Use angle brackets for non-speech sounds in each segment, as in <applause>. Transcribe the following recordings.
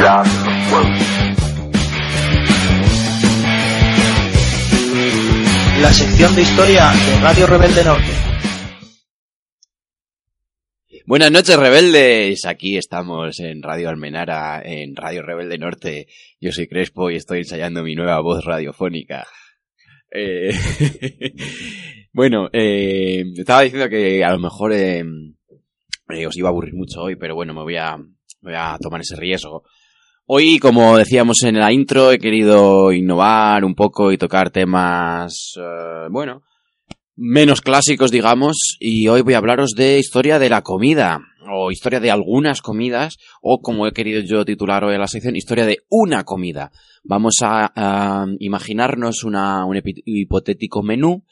La sección de historia de Radio Rebelde Norte. Buenas noches, rebeldes. Aquí estamos en Radio Almenara, en Radio Rebelde Norte. Yo soy Crespo y estoy ensayando mi nueva voz radiofónica. Eh, <laughs> bueno, eh, estaba diciendo que a lo mejor eh, eh, os iba a aburrir mucho hoy, pero bueno, me voy a, me voy a tomar ese riesgo. Hoy, como decíamos en la intro, he querido innovar un poco y tocar temas, eh, bueno, menos clásicos, digamos, y hoy voy a hablaros de historia de la comida, o historia de algunas comidas, o como he querido yo titular hoy la sección, historia de una comida. Vamos a, imaginarnos una, un hipotético menú,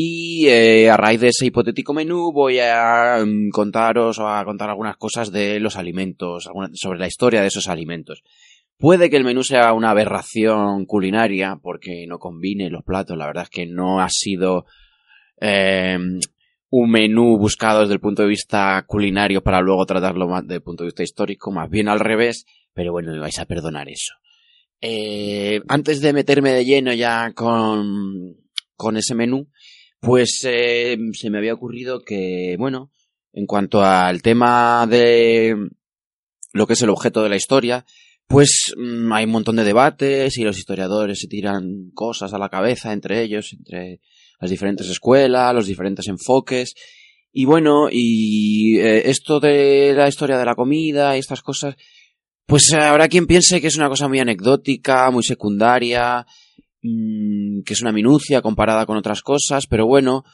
y eh, a raíz de ese hipotético menú voy a mm, contaros o a contar algunas cosas de los alimentos, alguna- sobre la historia de esos alimentos. Puede que el menú sea una aberración culinaria porque no combine los platos. La verdad es que no ha sido eh, un menú buscado desde el punto de vista culinario para luego tratarlo más desde el punto de vista histórico, más bien al revés, pero bueno, me vais a perdonar eso. Eh, antes de meterme de lleno ya con, con ese menú, pues eh, se me había ocurrido que, bueno, en cuanto al tema de lo que es el objeto de la historia, pues mm, hay un montón de debates y los historiadores se tiran cosas a la cabeza entre ellos, entre las diferentes escuelas, los diferentes enfoques. Y bueno, y eh, esto de la historia de la comida y estas cosas, pues habrá quien piense que es una cosa muy anecdótica, muy secundaria, mm, que es una minucia comparada con otras cosas, pero bueno,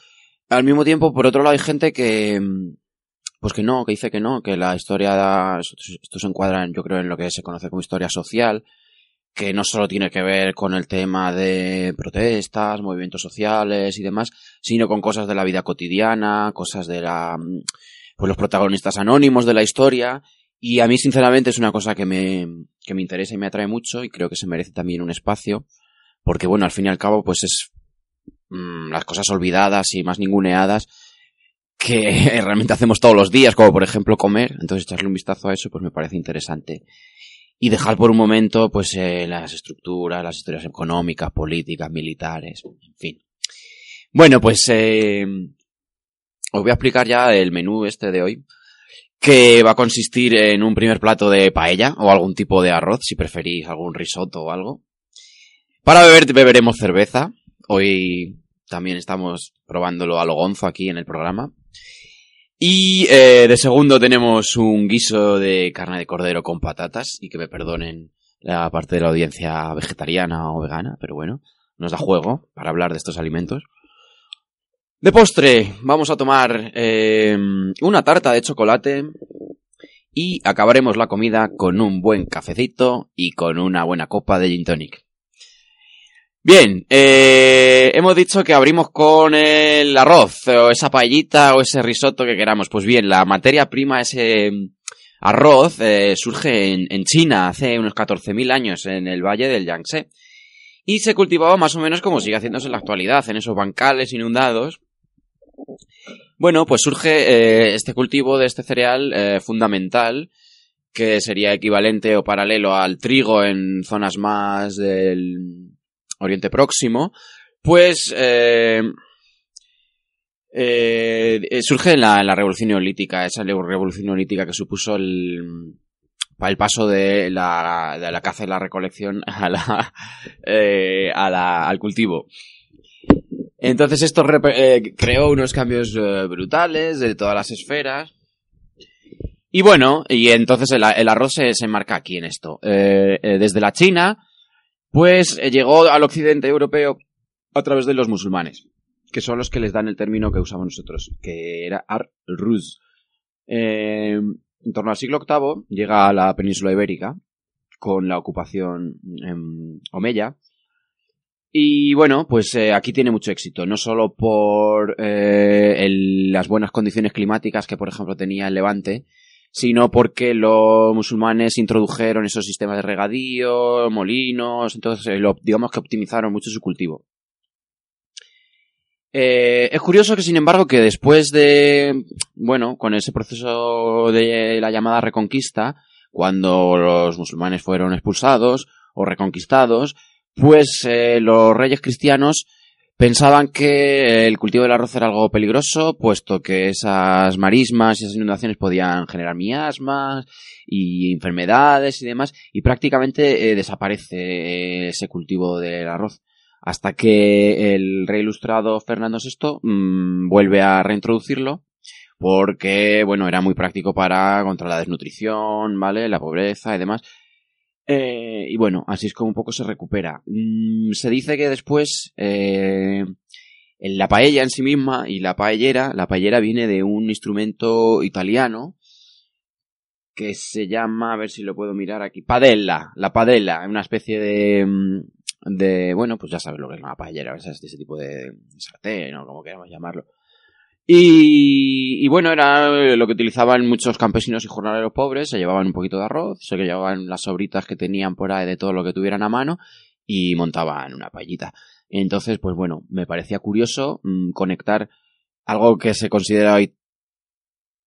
al mismo tiempo, por otro lado, hay gente que, mm, pues que no, que dice que no, que la historia, esto, esto se encuadra, en, yo creo, en lo que se conoce como historia social, que no solo tiene que ver con el tema de protestas, movimientos sociales y demás, sino con cosas de la vida cotidiana, cosas de la, mm, pues los protagonistas anónimos de la historia, y a mí, sinceramente, es una cosa que me, que me interesa y me atrae mucho, y creo que se merece también un espacio, porque bueno, al fin y al cabo, pues es mm, las cosas olvidadas y más ninguneadas que <laughs> realmente hacemos todos los días, como por ejemplo comer, entonces echarle un vistazo a eso, pues me parece interesante. Y dejar por un momento, pues, eh, las estructuras, las historias económicas, políticas, militares, en fin. Bueno, pues, eh, os voy a explicar ya el menú este de hoy, que va a consistir en un primer plato de paella, o algún tipo de arroz, si preferís algún risotto o algo. Para beber beberemos cerveza. Hoy también estamos probándolo a lo gonzo aquí en el programa. Y eh, de segundo tenemos un guiso de carne de cordero con patatas. Y que me perdonen la parte de la audiencia vegetariana o vegana, pero bueno, nos da juego para hablar de estos alimentos. De postre, vamos a tomar eh, una tarta de chocolate y acabaremos la comida con un buen cafecito y con una buena copa de gin tonic. Bien, eh, hemos dicho que abrimos con el arroz, o esa paellita, o ese risotto que queramos. Pues bien, la materia prima, ese arroz, eh, surge en, en, China hace unos 14.000 años, en el valle del Yangtze. Y se cultivaba más o menos como sigue haciéndose en la actualidad, en esos bancales inundados. Bueno, pues surge eh, este cultivo de este cereal eh, fundamental, que sería equivalente o paralelo al trigo en zonas más del Oriente Próximo, pues eh, eh, surge la, Revolución Neolítica, esa Revolución Neolítica que supuso el, el paso de la, de la caza y la recolección a la, <laughs> eh, al cultivo. Entonces esto creó unos cambios brutales de todas las esferas. Y bueno, y entonces el, arroz se, se, marca aquí en esto. Desde la China, pues llegó al occidente europeo a través de los musulmanes. que son los que les dan el término que usamos nosotros, que era ar-ruz. Eh, en torno al siglo VIII llega a la península ibérica con la ocupación en omeya. Y bueno, pues eh, aquí tiene mucho éxito, no solo por eh, las buenas condiciones climáticas que, por ejemplo, tenía el Levante, sino porque los musulmanes introdujeron esos sistemas de regadío, molinos, entonces eh, lo- digamos que optimizaron mucho su cultivo. Eh, es curioso que, sin embargo, que después de, bueno, con ese proceso de la llamada reconquista, cuando los musulmanes fueron expulsados o reconquistados, pues eh, los reyes cristianos pensaban que el cultivo del arroz era algo peligroso, puesto que esas marismas y esas inundaciones podían generar miasmas y enfermedades y demás, y prácticamente eh, desaparece eh, ese cultivo del arroz. Hasta que el rey ilustrado Fernando VI mm, vuelve a reintroducirlo porque, bueno, era muy práctico para contra la desnutrición, ¿vale? La pobreza y demás. Eh, y bueno, así es como un poco se recupera. Mm, se dice que después eh, la paella en sí misma y la paellera, la paellera viene de un instrumento italiano que se llama, a ver si lo puedo mirar aquí, padella, la padella, una especie de, mm, de bueno, pues ya sabes lo que es una paellera, ese, ese tipo de sartén o como queramos llamarlo. Y, y bueno, era lo que utilizaban muchos campesinos y jornaleros pobres, se llevaban un poquito de arroz, se llevaban las sobritas que tenían por ahí de todo lo que tuvieran a mano y montaban una paellita. Entonces, pues bueno, me parecía curioso mm, conectar algo que se considera hoy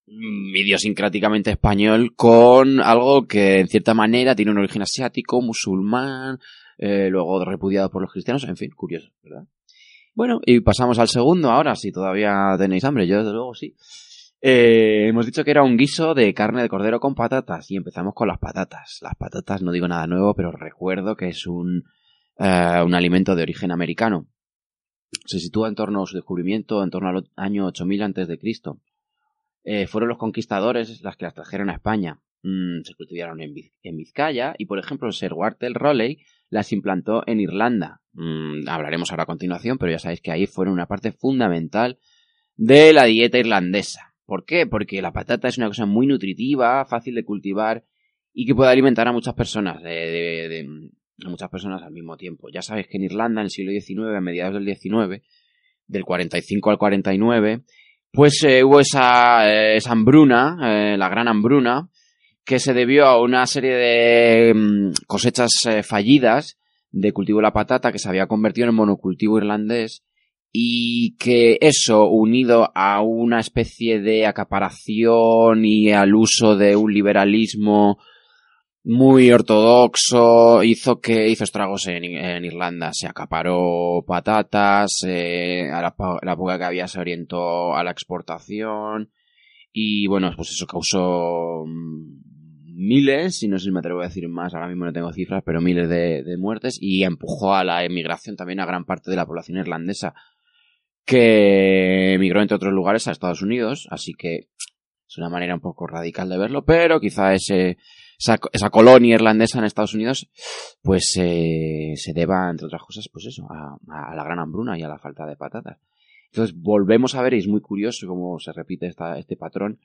mm, idiosincráticamente español con algo que en cierta manera tiene un origen asiático, musulmán, eh, luego repudiado por los cristianos, en fin, curioso, ¿verdad? Bueno, y pasamos al segundo ahora, si todavía tenéis hambre, yo desde luego sí. Eh, hemos dicho que era un guiso de carne de cordero con patatas y empezamos con las patatas. Las patatas no digo nada nuevo, pero recuerdo que es un, eh, un alimento de origen americano. Se sitúa en torno a su descubrimiento en torno al año 8000 antes de Cristo. Eh, fueron los conquistadores las que las trajeron a España. Mm, se cultivaron en, en Vizcaya y, por ejemplo, Sir Walter Raleigh las implantó en Irlanda. Mm, hablaremos ahora a continuación, pero ya sabéis que ahí fueron una parte fundamental de la dieta irlandesa. ¿Por qué? Porque la patata es una cosa muy nutritiva, fácil de cultivar y que puede alimentar a muchas personas, de- a muchas personas al mismo tiempo. Ya sabéis que en Irlanda, en el siglo XIX, a mediados del XIX, del 45 al 49, pues eh, hubo esa, eh, esa hambruna, eh, la gran hambruna, que se debió a una serie de mm, cosechas eh, fallidas de cultivo de la patata que se había convertido en monocultivo irlandés y que eso, unido a una especie de acaparación y al uso de un liberalismo muy ortodoxo, hizo que hizo estragos en, en Irlanda. Se acaparó patatas, eh, a la, la época que había se orientó a la exportación y bueno, pues eso causó mm, miles, y no sé si me atrevo a decir más, ahora mismo no tengo cifras, pero miles de, de muertes y empujó a la emigración también a gran parte de la población irlandesa que emigró entre otros lugares a Estados Unidos, así que es una manera un poco radical de verlo, pero quizá ese, esa, colonia irlandesa en Estados Unidos pues eh, se deba, entre otras cosas, pues eso, a, a la gran hambruna y a la falta de patatas. Entonces volvemos a ver, y es muy curioso cómo se repite esta, este patrón,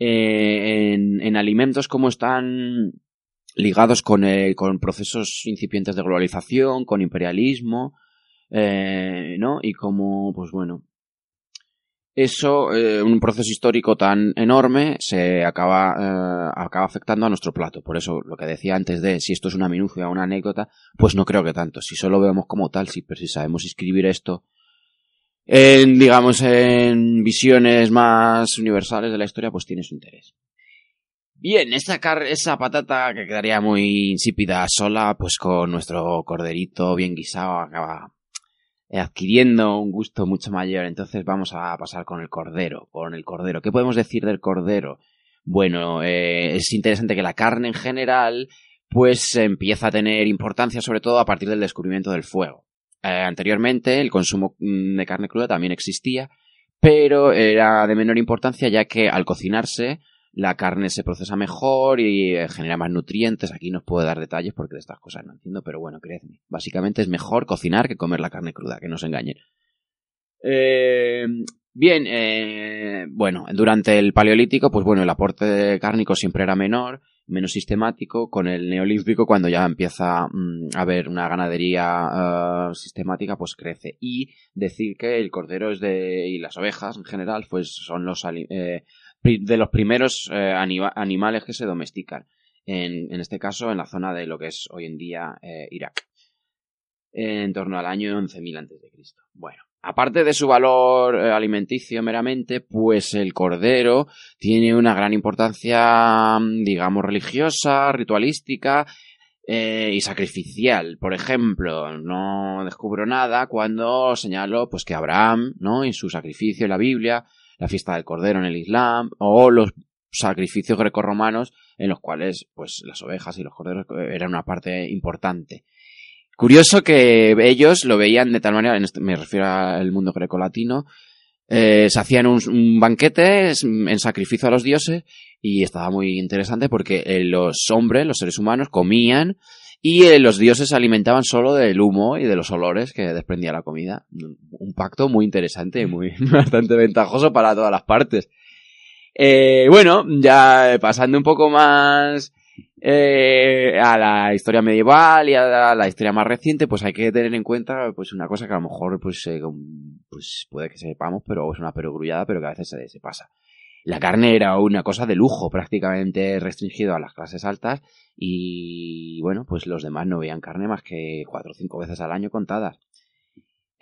eh, en, en alimentos como están ligados con, eh, con procesos incipientes de globalización, con imperialismo, eh, ¿no? Y como, pues bueno, eso, eh, un proceso histórico tan enorme, se acaba, eh, acaba afectando a nuestro plato. Por eso, lo que decía antes de si esto es una minucia una anécdota, pues no creo que tanto. Si solo vemos como tal, sí, pero si sabemos escribir esto en, digamos, en visiones más universales de la historia, pues tiene su interés. Bien, esa, car esa patata que quedaría muy insípida sola, pues con nuestro corderito bien guisado acaba adquiriendo un gusto mucho mayor. Entonces vamos a pasar con el cordero, con el cordero. ¿Qué podemos decir del cordero? Bueno, eh, es interesante que la carne en general, pues empieza a tener importancia sobre todo a partir del descubrimiento del fuego. Eh, anteriormente el consumo mm, de carne cruda también existía, pero era de menor importancia ya que al cocinarse la carne se procesa mejor y eh, genera más nutrientes. Aquí no os puedo dar detalles porque de estas cosas no entiendo, pero bueno, creedme. Básicamente es mejor cocinar que comer la carne cruda, que no se engañen. Eh, bien, eh, bueno, durante el Paleolítico, pues bueno, el aporte cárnico siempre era menor, menos sistemático. Con el Neolítico, cuando ya empieza mm, a haber una ganadería eh, sistemática, pues crece. Y decir que el cordero es de, y las ovejas en general, pues son los eh, de los primeros eh, anima- animales que se domestican. En, en este caso, en la zona de lo que es hoy en día eh, Irak en torno al año 11.000 antes de Cristo. Bueno, aparte de su valor eh, alimenticio meramente, pues el cordero tiene una gran importancia, mm, digamos, religiosa, ritualística eh, y sacrificial. Por ejemplo, no descubro nada cuando señalo pues que Abraham, ¿no? En su sacrificio en la Biblia, la fiesta del cordero en el Islam o los sacrificios grecorromanos en los cuales pues las ovejas y los corderos eh, eran una parte importante. Curioso que ellos lo veían de tal manera, en este- me refiero al mundo grecolatino, eh, se hacían un, un banquete en sacrificio a los dioses y estaba muy interesante porque eh, los hombres, los seres humanos, comían y eh, los dioses se alimentaban solo del humo y de los olores que desprendía la comida. Un pacto muy interesante y muy <laughs> bastante ventajoso para todas las partes. Eh, bueno, ya pasando un poco más eh, a la historia medieval y a la, historia más reciente, pues hay que tener en cuenta pues una cosa que a lo mejor pues, eh, pues puede que sepamos, pero es una perogrullada, pero que a veces se, se pasa. La carne era una cosa de lujo, prácticamente restringido a las clases altas y bueno, pues los demás no veían carne más que cuatro o cinco veces al año contadas.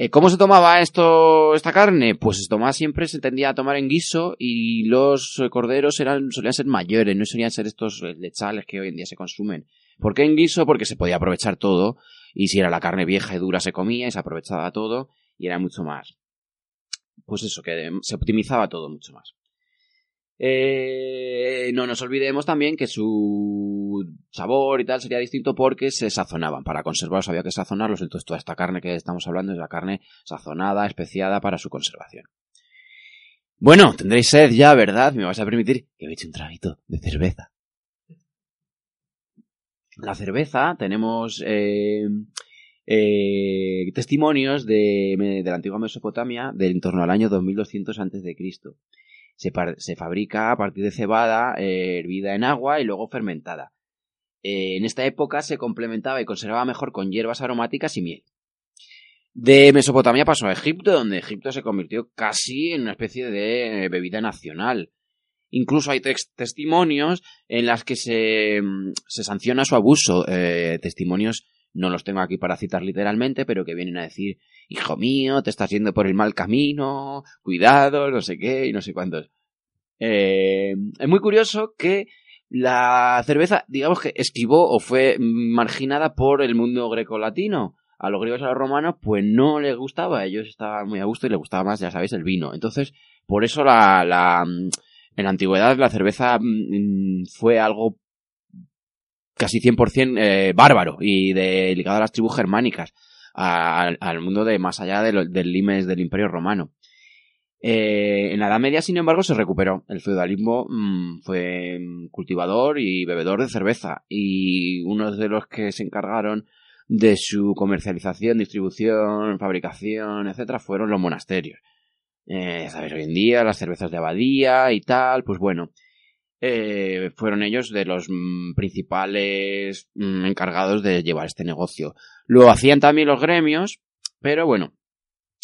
Eh, ¿Cómo se tomaba esto, esta carne? Pues se tomaba siempre, se tendía a tomar en guiso y los eh, corderos eran, solían ser mayores, no solían ser estos eh, lechales que hoy en día se consumen. ¿Por qué en guiso? Porque se podía aprovechar todo y si era la carne vieja y dura se comía y se aprovechaba todo y era mucho más. Pues eso, que se optimizaba todo mucho más. Eh, no nos olvidemos también que su sabor y tal sería distinto porque se sazonaban. Para conservarlos había que sazonarlos. Entonces toda esta carne que estamos hablando es la carne sazonada, especiada para su conservación. Bueno, tendréis sed ya, ¿verdad? Me vais a permitir que me eche un traguito de cerveza. La cerveza tenemos eh, eh, testimonios de, de la antigua Mesopotamia del en torno al año 2200 antes de Cristo se, se, fabrica a partir de cebada eh, hervida en agua y luego fermentada. Eh, en esta época se complementaba y conservaba mejor con hierbas aromáticas y miel. De Mesopotamia pasó a Egipto, donde Egipto se convirtió casi en una especie de eh, bebida nacional. Incluso hay testimonios en las que se, se sanciona su abuso. Testimonios no los tengo aquí para citar literalmente, pero que vienen a decir, hijo mío, te estás yendo por el mal camino, cuidado, no sé qué, y no sé cuántos. Eh, es muy curioso que la cerveza, digamos que esquivó o fue marginada por el mundo grecolatino. A los griegos y a los romanos, pues no les gustaba, ellos estaban muy a gusto y les gustaba más, ya sabéis, el vino. Entonces, por eso la, la en la antigüedad la cerveza mmm, fue algo casi 100% eh, bárbaro y de, ligado a las tribus germánicas, a, al mundo de más allá de del limes del Imperio Romano. Eh, en la Edad Media, sin embargo, se recuperó. El feudalismo mmm, fue cultivador y bebedor de cerveza y uno de los que se encargaron de su comercialización, distribución, fabricación, etcétera, fueron los monasterios. Eh, Sabes, hoy en día las cervezas de abadía y tal, pues bueno, eh, fueron ellos de los mm, principales mm, encargados de llevar este negocio. Lo hacían también los gremios, pero bueno,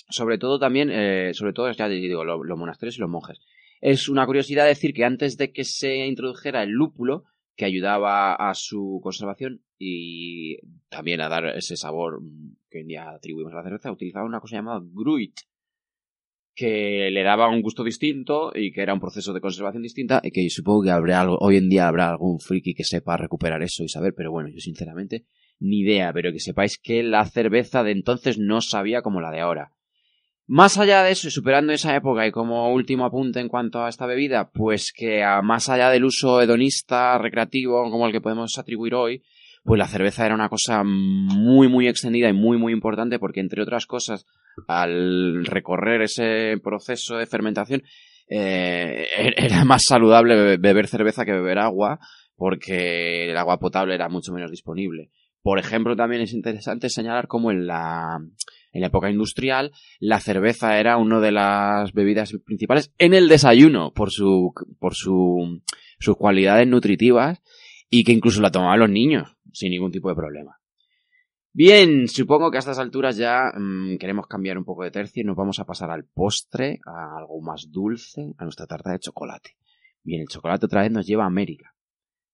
sobre todo también, eh, sobre todo, ya digo, los, los monasterios y los monjes. Es una curiosidad decir que antes de que se introdujera el lúpulo, que ayudaba a su conservación y también a dar ese sabor que hoy día atribuimos a la cerveza, utilizaba una cosa llamada gruit, que le daba un gusto distinto y que era un proceso de conservación distinta y que supongo que habrá algo, hoy en día habrá algún friki que sepa recuperar eso y saber, pero bueno, yo sinceramente ni idea, pero que sepáis que la cerveza de entonces no sabía como la de ahora. Más allá de eso, y superando esa época y como último apunte en cuanto a esta bebida, pues que a más allá del uso hedonista, recreativo, como el que podemos atribuir hoy, pues la cerveza era una cosa muy, muy extendida y muy, muy importante porque, entre otras cosas, al recorrer ese proceso de fermentación, eh, <laughs> era más saludable beber cerveza que beber agua porque el agua potable era mucho menos disponible. Por ejemplo, también es interesante señalar cómo en la, en la época industrial la cerveza era una de las bebidas principales en el desayuno por su, por su, sus cualidades nutritivas y que incluso la tomaban los niños sin ningún tipo de problema. Bien, supongo que a estas alturas ya mm, queremos cambiar un poco de tercio y nos vamos a pasar al postre, a algo más dulce, a nuestra tarta de chocolate. Bien, el chocolate otra vez nos lleva a América.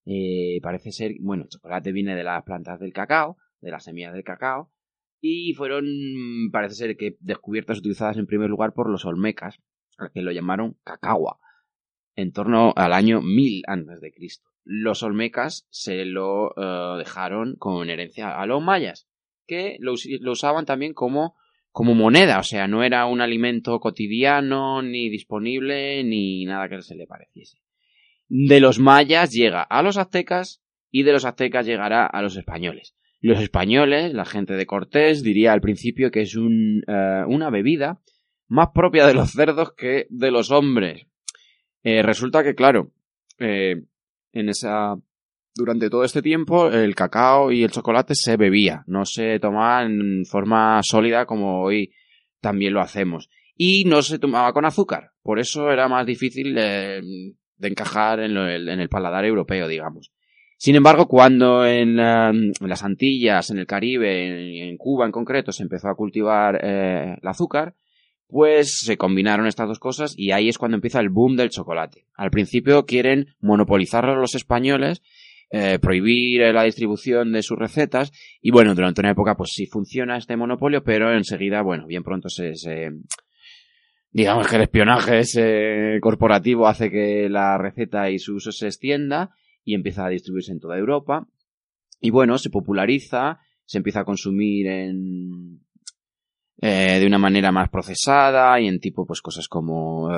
Eh, parece ser, bueno, el chocolate viene de las plantas del cacao, de las semillas del cacao, y fueron, parece ser que descubiertas utilizadas en primer lugar por los olmecas, que lo llamaron cacagua, en torno al año 1000 antes de Cristo. Los olmecas se lo eh, dejaron como herencia a los mayas, que lo, usaban también como como moneda, o sea, no era un alimento cotidiano, ni disponible, ni nada que se le pareciese. De los mayas llega a los aztecas y de los aztecas llegará a los españoles. Los españoles, la gente de Cortés, diría al principio que es un, eh, una bebida más propia de los cerdos que de los hombres. Eh, resulta que, claro, eh, en esa durante todo este tiempo el cacao y el chocolate se bebía, no se tomaba en forma sólida como hoy también lo hacemos. Y no se tomaba con azúcar, por eso era más difícil de, encajar en, el paladar europeo, digamos. Sin embargo, cuando en, las Antillas, en el Caribe, en, Cuba en concreto, se empezó a cultivar eh, el azúcar, pues se combinaron estas dos cosas y ahí es cuando empieza el boom del chocolate. Al principio quieren monopolizarlo los españoles eh, prohibir eh, la distribución de sus recetas y bueno, durante una época pues sí funciona este monopolio, pero enseguida, bueno, bien pronto se, digamos que el espionaje corporativo hace que la receta y su uso se extienda y empieza a distribuirse en toda Europa y bueno, se populariza, se empieza a consumir en eh, de una manera más procesada y en tipo pues cosas como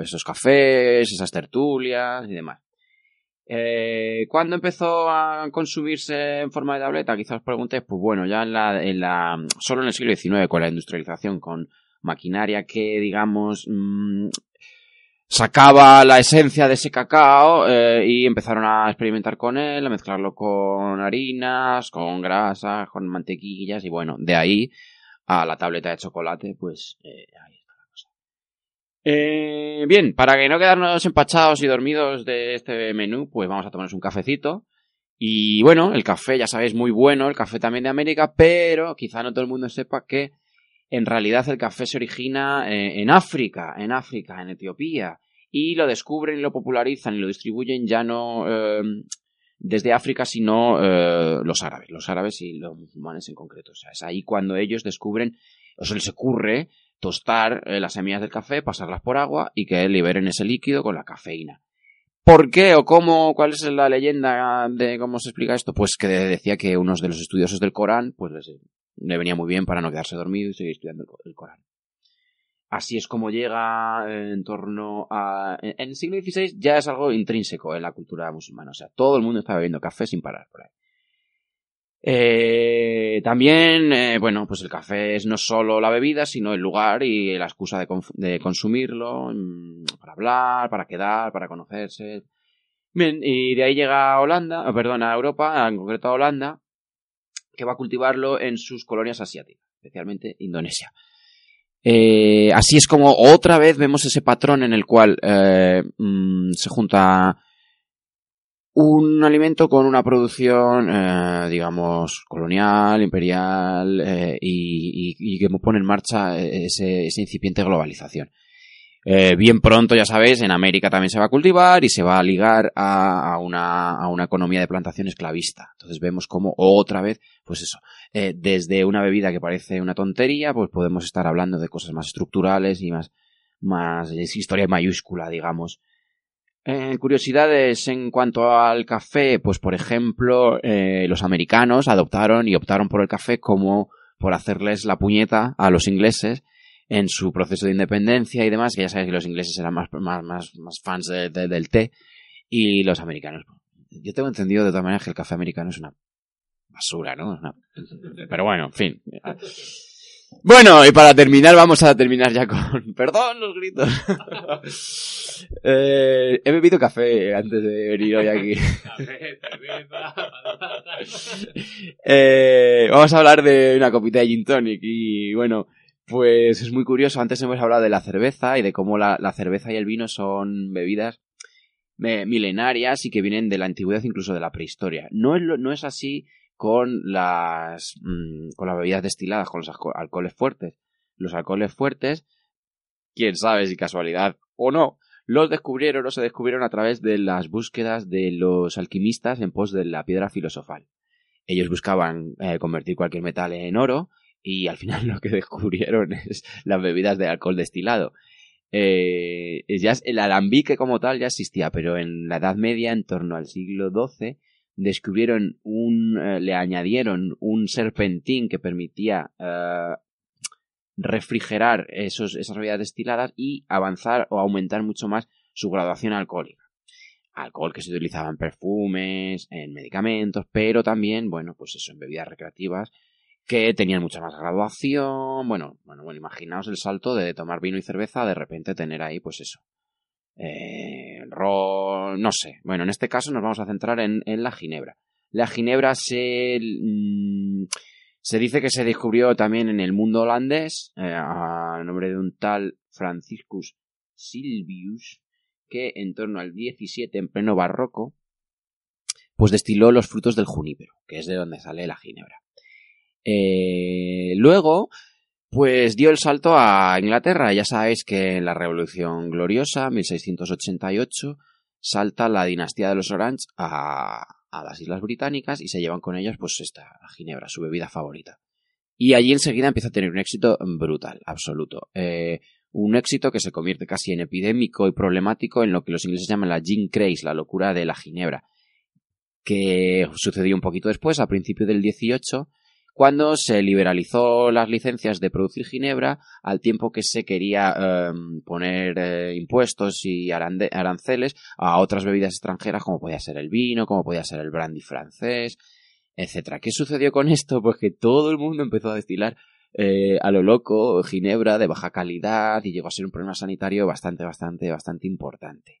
esos cafés, esas tertulias y demás. Eh, ¿Cuándo empezó a consumirse en forma de tableta? Quizás os preguntéis, pues bueno, ya en la, en la, solo en el siglo XIX, con la industrialización, con maquinaria que, digamos, mmm, sacaba la esencia de ese cacao eh, y empezaron a experimentar con él, a mezclarlo con harinas, con grasas, con mantequillas y bueno, de ahí a la tableta de chocolate, pues eh, ahí eh, bien, para que no quedarnos empachados y dormidos de este menú, pues vamos a tomarnos un cafecito. Y bueno, el café, ya sabéis, muy bueno, el café también de América, pero quizá no todo el mundo sepa que en realidad el café se origina eh, en África, en África, en Etiopía, y lo descubren lo popularizan y lo distribuyen ya no eh, desde África, sino eh, los árabes, los árabes y los musulmanes en concreto. O sea, es ahí cuando ellos descubren, o se les ocurre tostar eh, las semillas del café, pasarlas por agua y que liberen ese líquido con la cafeína. ¿Por qué o cómo? ¿Cuál es la leyenda de cómo se explica esto? Pues que decía que unos de los estudiosos del Corán, pues les, le venía muy bien para no quedarse dormido y seguir estudiando el Corán. Así es como llega en torno a... En el siglo XVI ya es algo intrínseco en la cultura musulmana. O sea, todo el mundo está bebiendo café sin parar por ahí. Eh, también, eh, bueno, pues el café es no solo la bebida, sino el lugar y la excusa de, consumirlo, mm, para hablar, para quedar, para conocerse. Bien, y de ahí llega a Holanda, oh, perdón, a Europa, en concreto a Holanda, que va a cultivarlo en sus colonias asiáticas, especialmente Indonesia. Eh, así es como otra vez vemos ese patrón en el cual mm, se junta un alimento con una producción, eh, digamos, colonial, imperial eh, y, que pone en marcha ese, esa incipiente globalización. Eh, bien pronto, ya sabéis, en América también se va a cultivar y se va a ligar a, una, a una economía de plantación esclavista. Entonces vemos como otra vez, pues eso, eh, desde una bebida que parece una tontería, pues podemos estar hablando de cosas más estructurales y más, más, historia mayúscula, digamos, eh, curiosidades en cuanto al café, pues por ejemplo, eh, los americanos adoptaron y optaron por el café como por hacerles la puñeta a los ingleses en su proceso de independencia y demás, que ya sabéis que los ingleses eran más, más, más, fans del té y los americanos. Yo tengo entendido de todas maneras que el café americano es una basura, ¿no? Pero bueno, en fin. Bueno, y para terminar, vamos a terminar ya con... <laughs> Perdón los gritos. <laughs> eh, he bebido café antes de venir hoy aquí. <laughs> eh, vamos a hablar de una copita de gin tonic y bueno, pues es muy curioso. Antes hemos hablado de la cerveza y de cómo la, la cerveza y el vino son bebidas milenarias y que vienen de la antigüedad, incluso de la prehistoria. No es, no es así con las, mm, con las bebidas destiladas, con los alco- alcoholes fuertes. Los alcoholes fuertes, quién sabe si casualidad o no, los descubrieron o se descubrieron a través de las búsquedas de los alquimistas en pos de la piedra filosofal. Ellos buscaban eh, convertir cualquier metal en oro y al final <laughs> lo que descubrieron <laughs> es las bebidas de alcohol destilado. Eh, ya el alambique como tal ya existía, pero en la Edad Media, en torno al siglo XII, descubrieron un, eh, le añadieron un serpentín que permitía eh, refrigerar esos, esas bebidas destiladas y avanzar o aumentar mucho más su graduación alcohólica. Alcohol que se utilizaba en perfumes, en medicamentos, pero también, bueno, pues eso, en bebidas recreativas que tenían mucha más graduación. Bueno, bueno, bueno, imaginaos el salto de tomar vino y cerveza, de repente tener ahí, pues eso. Eh, no sé. Bueno, en este caso nos vamos a centrar en, en la ginebra. La ginebra se, mm, se dice que se descubrió también en el mundo holandés, eh, a nombre de un tal Franciscus Silvius, que en torno al 17, en pleno barroco, pues destiló los frutos del junípero, que es de donde sale la ginebra. Eh, luego, pues dio el salto a Inglaterra. Ya sabéis que en la Revolución Gloriosa, 1688, salta la dinastía de los Orange a, las Islas Británicas y se llevan con ellas pues esta ginebra, su bebida favorita. Y allí enseguida empieza a tener un éxito brutal, absoluto. Eh, un éxito que se convierte casi en epidémico y problemático en lo que los ingleses llaman la gin craze, la locura de la ginebra, que sucedió un poquito después, a principios del 18, cuando se liberalizó las licencias de producir ginebra al tiempo que se quería eh, poner eh, impuestos y aranceles a otras bebidas extranjeras como podía ser el vino, como podía ser el brandy francés, etcétera. ¿Qué sucedió con esto? Pues que todo el mundo empezó a destilar eh, a lo loco ginebra de baja calidad y llegó a ser un problema sanitario bastante, bastante, bastante importante.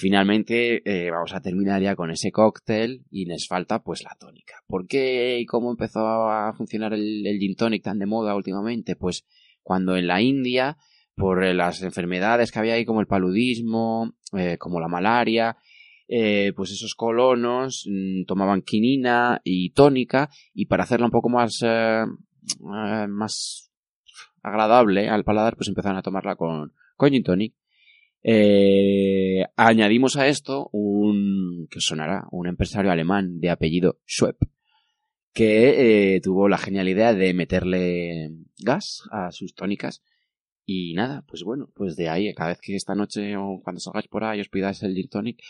Finalmente eh, vamos a terminar ya con ese cóctel y nos falta pues la tónica. ¿Por qué y cómo empezó a funcionar el, el gin tonic tan de moda últimamente? Pues cuando en la India, por eh, las enfermedades que había ahí como el paludismo, eh, como la malaria, pues esos colonos mm, tomaban quinina y tónica y para hacerla un poco más, más agradable al paladar, pues empezaron a tomarla con, con gin tonic. Eh, añadimos a esto un que sonará, un empresario alemán de apellido Schwepp, que eh, tuvo la genial idea de meterle gas a sus tónicas. Y nada, pues bueno, pues de ahí, cada vez que esta noche o cuando salgáis por ahí os pidáis el gin tonic,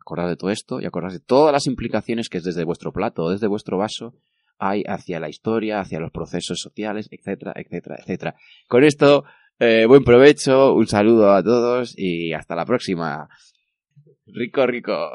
acordad de todo esto y acordad de todas las implicaciones que es desde vuestro plato desde vuestro vaso hay hacia la historia, hacia los procesos sociales, etcétera, etcétera, etcétera. Con esto, eh, buen provecho, un saludo a todos y hasta la próxima. Rico, rico.